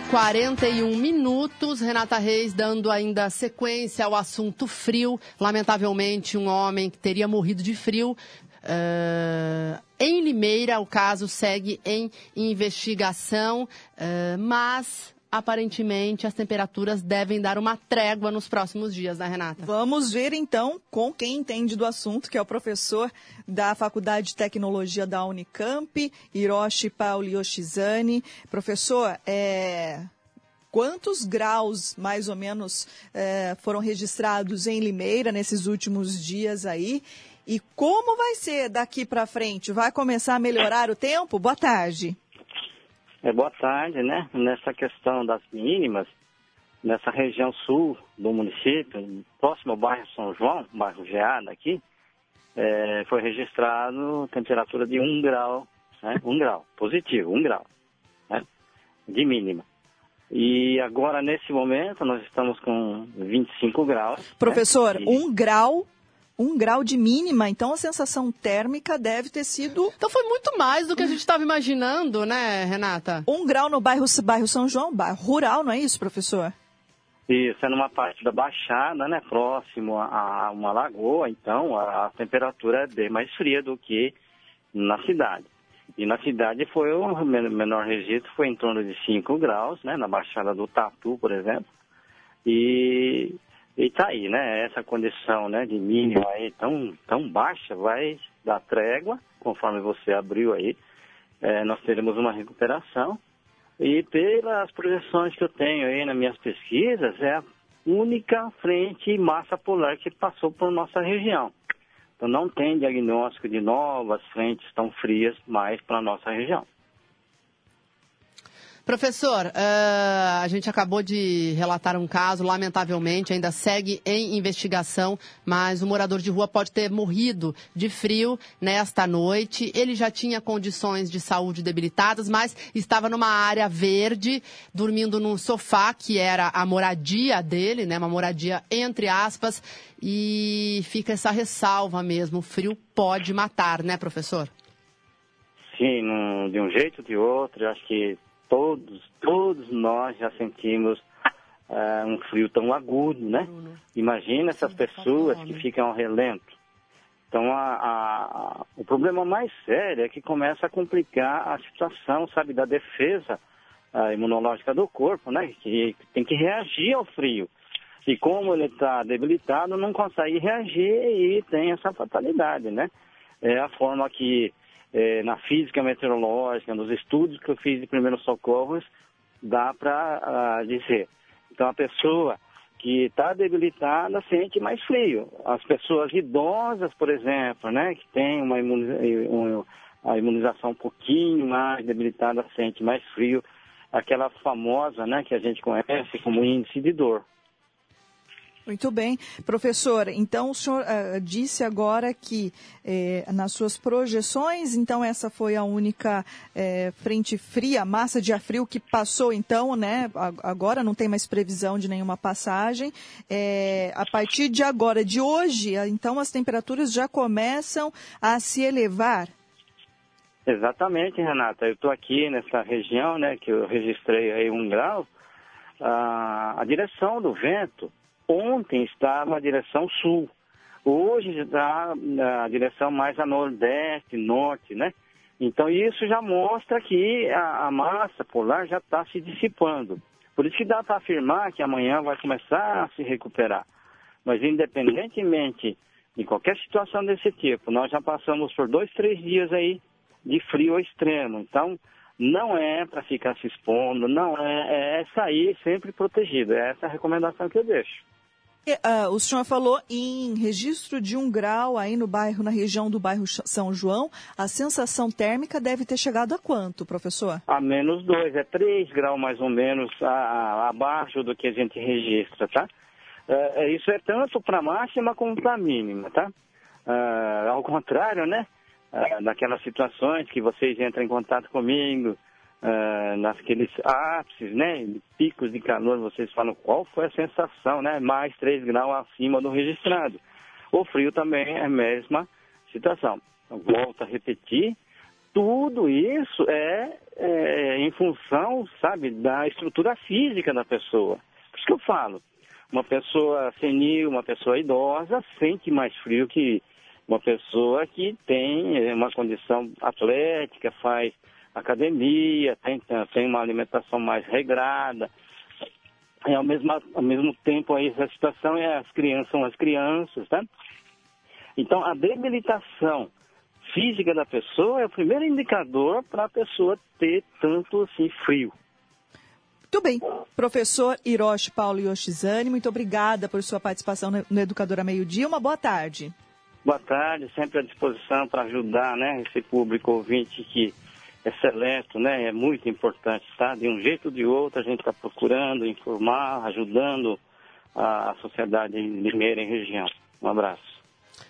e 41 minutos, Renata Reis dando ainda sequência ao assunto frio. Lamentavelmente, um homem que teria morrido de frio. eh, em Limeira, o caso segue em investigação, eh, mas aparentemente as temperaturas devem dar uma trégua nos próximos dias, né, Renata? Vamos ver então com quem entende do assunto, que é o professor da Faculdade de Tecnologia da Unicamp, Hiroshi Pauli Yoshizane. Professor, é, quantos graus mais ou menos é, foram registrados em Limeira nesses últimos dias aí? E como vai ser daqui para frente? Vai começar a melhorar o tempo? Boa tarde. É, boa tarde, né? Nessa questão das mínimas, nessa região sul do município, próximo ao bairro São João, bairro Geada aqui, é, foi registrado temperatura de 1 grau, né? 1 grau, positivo, 1 grau, né? De mínima. E agora, nesse momento, nós estamos com 25 graus. Professor, né? E- um grau, um grau de mínima, então a sensação térmica deve ter sido. Então foi muito mais do que a gente estava imaginando, né, Renata? Um grau no bairro, bairro São João, bairro rural, não é isso, professor? Isso, é numa parte da Baixada, né, próximo a uma lagoa, então a, temperatura é bem mais fria do que na cidade. E na cidade foi o men- menor registro, foi em torno de 5 graus, né, na Baixada do Tatu, por exemplo. E, e tá aí, né, essa condição, né, de mínima aí tão, tão baixa vai dar trégua, conforme você abriu aí, eh, nós teremos uma recuperação. E pelas projeções que eu tenho aí nas minhas pesquisas, é a única frente massa polar que passou por nossa região. Então não tem diagnóstico de novas frentes tão frias mais para nossa região. Professor, eh, a gente acabou de relatar um caso, lamentavelmente, ainda segue em investigação, mas o morador de rua pode ter morrido de frio nesta noite. Ele já tinha condições de saúde debilitadas, mas estava numa área verde, dormindo num sofá, que era a moradia dele, né, uma moradia entre aspas, e fica essa ressalva mesmo, o frio pode matar, né, professor? Sim, de um jeito ou de outro, acho que todos, todos nós já sentimos ah, um frio tão agudo, né? Imagina essas pessoas que ficam ao relento. Então, a, a- o problema mais sério é que começa a complicar a situação, sabe, da defesa ah, imunológica do corpo, né? Que tem que reagir ao frio. E como ele está debilitado, não consegue reagir e tem essa fatalidade, né? É a forma que eh, na física meteorológica, nos estudos que eu fiz de primeiros socorros, dá para dizer. Então, a pessoa que está debilitada sente mais frio. As pessoas idosas, por exemplo, né, que têm uma imuni- um- a imunização um pouquinho mais debilitada, sente mais frio. Aquela famosa, né, que a gente conhece como índice de dor. Muito bem. Professor, então o senhor ah, disse agora que eh, nas suas projeções, então essa foi a única eh, frente fria, massa de ar frio que passou então, né? Agora não tem mais previsão de nenhuma passagem. Eh, a partir de agora, de hoje, então as temperaturas já começam a se elevar. Exatamente, Renata. Eu estou aqui nessa região, né, que eu registrei aí um grau. Ah, a direção do vento ontem estava a direção sul. Hoje está a direção mais a nordeste, norte, né? Então isso já mostra que a, a massa polar já está se dissipando. Por isso que dá para afirmar que amanhã vai começar a se recuperar. Mas independentemente de qualquer situação desse tipo, nós já passamos por dois, três dias aí de frio extremo. Então, não é para ficar se expondo, não é, é sair sempre protegido. É essa a recomendação que eu deixo. Ah, o senhor falou em registro de um grau aí no bairro, na região do bairro São João. A sensação térmica deve ter chegado a quanto, professor? A menos dois, é três graus mais ou menos a- a- abaixo do que a gente registra, tá? É, isso é tanto para máxima como para mínima, tá? Ah, ao contrário, né? Daquelas situações que vocês entram em contato comigo, ah, naqueles ápices, né? de Picos de calor, vocês falam qual foi a sensação, né? Mais três graus acima do registrado. O frio também é a mesma situação. Volto a repetir, tudo isso é, é em função, sabe, da estrutura física da pessoa. Por isso que eu falo, uma pessoa senil, uma pessoa idosa, sente mais frio que uma pessoa que tem eh, uma condição atlética, faz academia, tem, tem uma alimentação mais regrada. E ao mesmo, ao mesmo tempo aí essa situação é as crianças são as crianças, tá? Então a debilitação física da pessoa é o primeiro indicador para a pessoa ter tanto assim frio. Muito bem. Professor Hiroshi Paulo Yoshizane, muito obrigada por sua participação no no Educadora Meio Dia. Uma boa tarde. Boa tarde, sempre à disposição para ajudar, né, esse público ouvinte que é seleto, né, é muito importante, tá? De um jeito ou de outro a gente está procurando informar, ajudando a, sociedade limeira em região. Um abraço.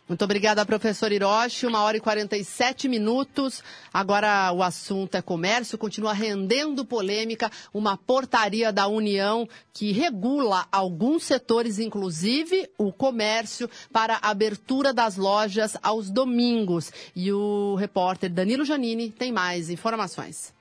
Muito obrigada, professor Hiroshi. Uma hora e 47 minutos. Agora o assunto é comércio. Continua rendendo polêmica uma portaria da União que regula alguns setores, inclusive o comércio, para a abertura das lojas aos domingos. E o repórter Danilo Janini tem mais informações.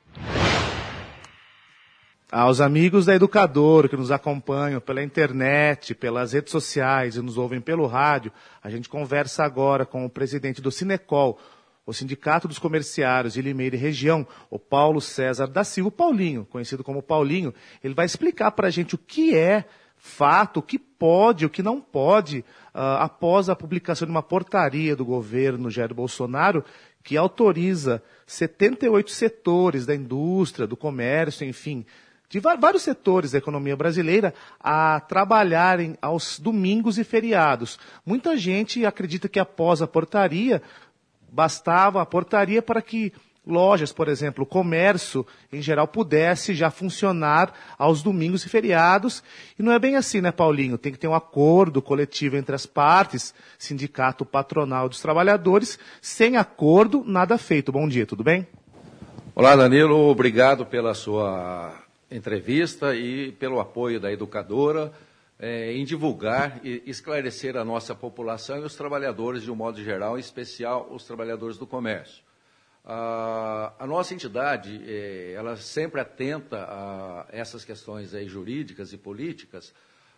Aos amigos da Educador que nos acompanham pela internet, pelas redes sociais e nos ouvem pelo rádio, a gente conversa agora com o presidente do Sinecol, o Sindicato dos Comerciários de Limeira e Região, o Paulo César da Silva, Paulinho, conhecido como Paulinho. Ele vai explicar para a gente o que é fato, o que pode, o que não pode, ah, após a publicação de uma portaria do governo Jair Bolsonaro que autoriza 78 setores da indústria, do comércio, enfim, de vários setores da economia brasileira a trabalharem aos domingos e feriados. Muita gente acredita que após a portaria, bastava a portaria para que lojas, por exemplo, o comércio em geral pudesse já funcionar aos domingos e feriados. E não é bem assim, né, Paulinho? Tem que ter um acordo coletivo entre as partes, sindicato patronal dos trabalhadores. Sem acordo, nada feito. Bom dia, tudo bem? Olá, Danilo, obrigado pela sua entrevista e pelo apoio da educadora eh, em divulgar e esclarecer a nossa população e os trabalhadores de um modo geral, em especial os trabalhadores do comércio. A, a nossa entidade, eh, ela sempre atenta a essas questões aí jurídicas e políticas.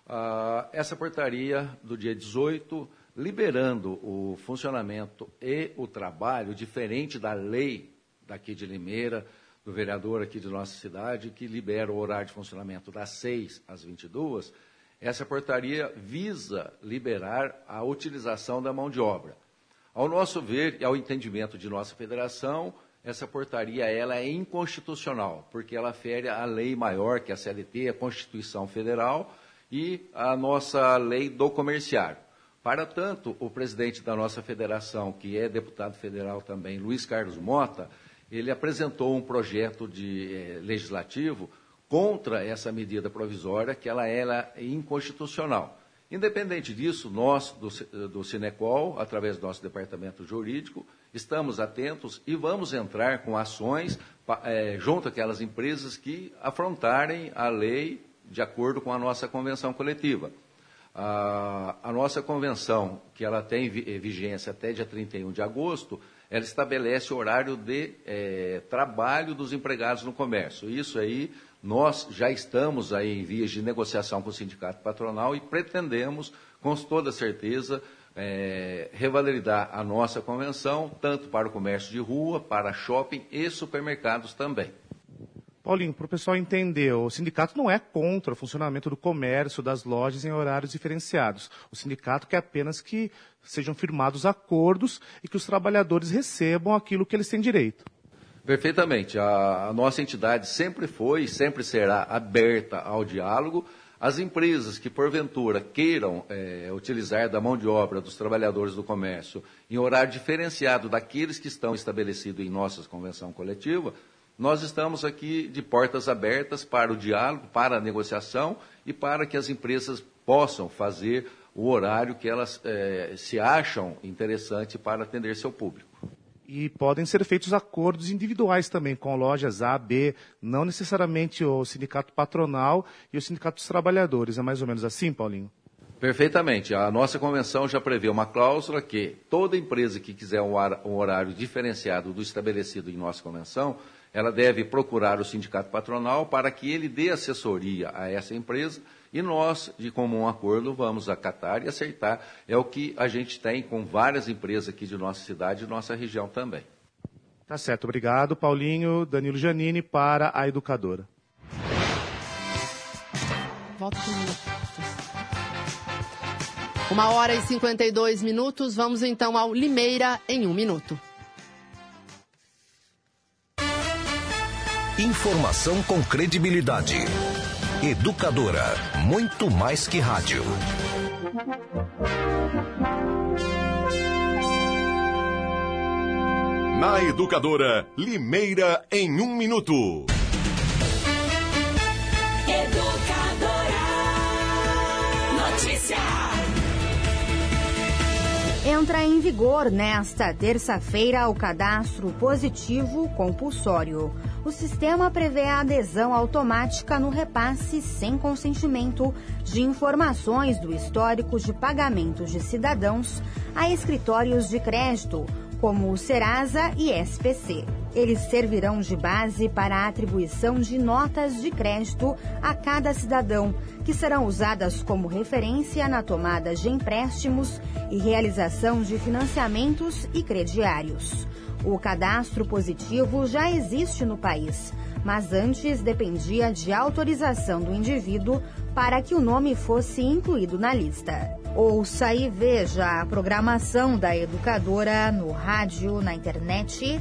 Ah, essa portaria do dia 18, liberando o funcionamento e o trabalho diferente da lei daqui de Limeira, do vereador aqui de nossa cidade, que libera o horário de funcionamento das 6 às 22, essa portaria visa liberar a utilização da mão de obra. Ao nosso ver e ao entendimento de nossa federação, essa portaria ela é inconstitucional, porque ela fere a lei maior que é a CLT, a Constituição Federal e a nossa lei do comerciário. Para tanto, o presidente da nossa federação, que é deputado federal também, Luiz Carlos Mota, ele apresentou um projeto de eh, legislativo contra essa medida provisória, que ela era inconstitucional. Independente disso, nós, do, do Cinecol, através do nosso departamento jurídico, estamos atentos e vamos entrar com ações eh, junto àquelas empresas que afrontarem a lei de acordo com a nossa convenção coletiva. A, a nossa convenção, que ela tem vigência até dia 31 de agosto, ela estabelece o horário de é, trabalho dos empregados no comércio. Isso aí, nós já estamos aí em vias de negociação com o sindicato patronal e pretendemos, com toda certeza, é, revalidar a nossa convenção, tanto para o comércio de rua, para shopping e supermercados também. Paulinho, para o pessoal entender, o sindicato não é contra o funcionamento do comércio, das lojas em horários diferenciados. O sindicato quer apenas que sejam firmados acordos e que os trabalhadores recebam aquilo que eles têm direito. Perfeitamente. A, a nossa entidade sempre foi e sempre será aberta ao diálogo. As empresas que, porventura, queiram é, utilizar da mão de obra dos trabalhadores do comércio em horário diferenciado daqueles que estão estabelecidos em nossa convenção coletiva, nós estamos aqui de portas abertas para o diálogo, para a negociação e para que as empresas possam fazer o horário que elas é, se acham interessante para atender seu público. E podem ser feitos acordos individuais também com lojas A, B, não necessariamente o sindicato patronal e o sindicato dos trabalhadores. É mais ou menos assim, Paulinho? Perfeitamente. A nossa convenção já prevê uma cláusula que toda empresa que quiser um horário diferenciado do estabelecido em nossa convenção ela deve procurar o sindicato patronal para que ele dê assessoria a essa empresa e nós, de comum acordo, vamos acatar e aceitar. É o que a gente tem com várias empresas aqui de nossa cidade e nossa região também. Tá certo, obrigado, Paulinho. Danilo Janini para a educadora. Volta Uma hora e 52 minutos. Vamos então ao Limeira em um minuto. Informação com credibilidade. Educadora, muito mais que rádio. Na Educadora, Limeira em um minuto. Educadora. Entra em vigor nesta terça-feira o cadastro positivo compulsório. O sistema prevê a adesão automática no repasse sem consentimento de informações do histórico de pagamentos de cidadãos a escritórios de crédito, como o Serasa e SPC. Eles servirão de base para a atribuição de notas de crédito a cada cidadão, que serão usadas como referência na tomada de empréstimos e realização de financiamentos e crediários. O cadastro positivo já existe no país, mas antes dependia de autorização do indivíduo para que o nome fosse incluído na lista. Ouça e veja a programação da educadora no rádio, na internet,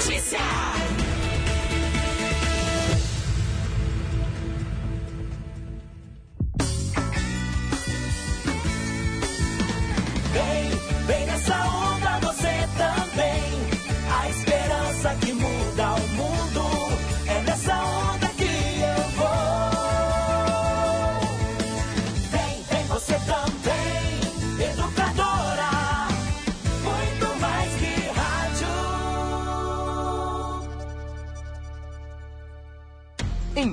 Notícia. Vem, vem nessa onda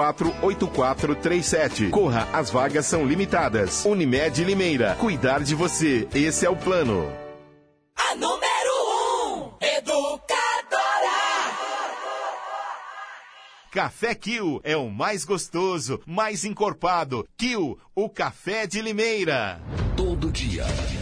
8437. Corra, as vagas são limitadas. Unimed Limeira. Cuidar de você. Esse é o plano. A número 1, um, educadora. Café Kill é o mais gostoso, mais encorpado. Kill, o café de Limeira. Todo dia,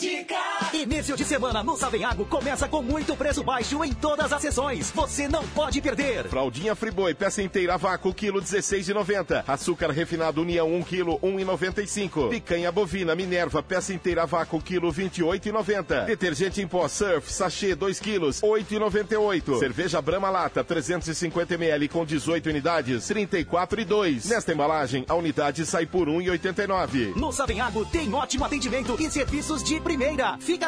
Liga na dica. Início de semana no Savenhago começa com muito preço baixo em todas as sessões. Você não pode perder. Fraldinha Friboi, peça inteira a vácuo, quilo 16,90. Açúcar refinado União, 1 quilo, 1,95. Picanha bovina Minerva, peça inteira a vácuo, quilo 28,90. Detergente em pó Surf, sachê 2 quilos, 8,98. Cerveja Brama Lata, 350 ml com 18 unidades, 34,2. Nesta embalagem, a unidade sai por 1,89. No Savenhago tem ótimo atendimento e serviços de primeira. Fica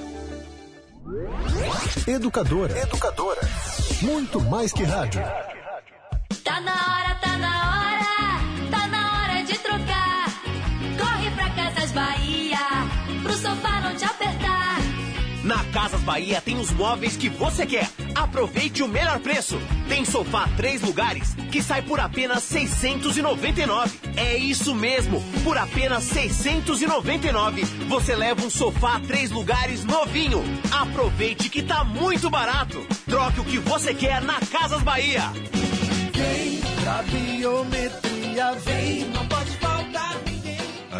Educadora. Educadora. Muito mais que rádio. Tá na hora, tá na hora, Bahia tem os móveis que você quer. Aproveite o melhor preço. Tem sofá três lugares que sai por apenas 699. É isso mesmo, por apenas 699 você leva um sofá três lugares novinho. Aproveite que tá muito barato. Troque o que você quer na Casas Bahia. Pra biometria, vem, ninguém.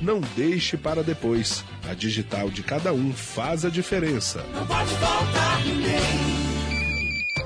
Não deixe para depois. A digital de cada um faz a diferença. Não pode faltar ninguém.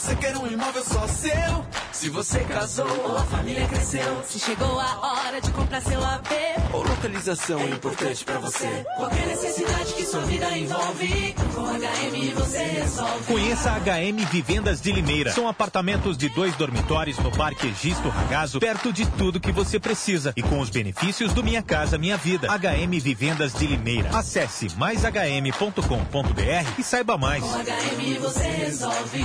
você quer um imóvel só seu, Se você casou ou a família cresceu. Se chegou a hora de comprar seu AP. Ou localização é importante pra você. Qualquer necessidade que sua vida envolve. Com HM você resolve. Conheça a HM Vivendas de Limeira. São apartamentos de dois dormitórios no Parque Egisto Ragazo, perto de tudo que você precisa e com os benefícios do Minha Casa Minha Vida. HM Vivendas de Limeira. Acesse maishm.com.br e saiba mais. Com HM você resolve.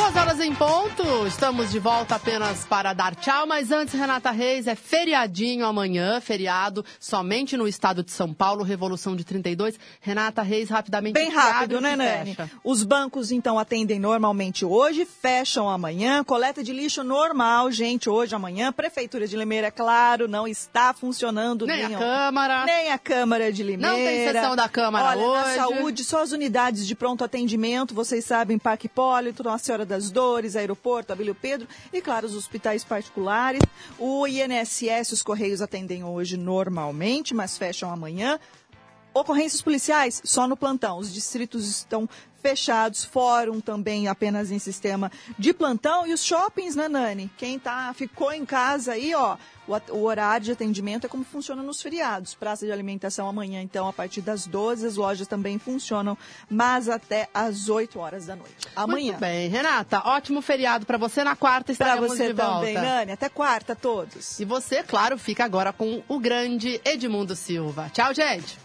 Duas horas em ponto, estamos de volta apenas para dar tchau, mas antes, Renata Reis, é feriadinho amanhã, feriado somente no estado de São Paulo, Revolução de 32. Renata Reis, rapidamente. Bem rápido, né, Nani? Os bancos, então, atendem normalmente hoje, fecham amanhã. Coleta de lixo normal, gente, hoje, amanhã. Prefeitura de Limeira, é claro, não está funcionando. Nem a o- Câmara. Nem a Câmara de Limeira. Não tem sessão da Câmara Olha, hoje. na saúde, só as unidades de pronto atendimento, vocês sabem, Parque Hipólito, Nossa Senhora das Dores, Aeroporto, Abílio Pedro e, claro, os hospitais particulares. O INSS, os Correios atendem hoje normalmente, mas fecham amanhã. Ocorrências policiais só no plantão. Os distritos estão fechados, fórum também apenas em sistema de plantão. E os shoppings, né, Nani? Quem tá, ficou em casa aí, ó, o, o horário de atendimento é como funciona nos feriados. Praça de alimentação amanhã, então, a partir das 12, as lojas também funcionam, mas até às 8 horas da noite. Amanhã. Muito bem, Renata, ótimo feriado para você. Na quarta Pra estaremos você de volta. também, Nani. Até quarta, todos. E você, claro, fica agora com o grande Edmundo Silva. Tchau, gente.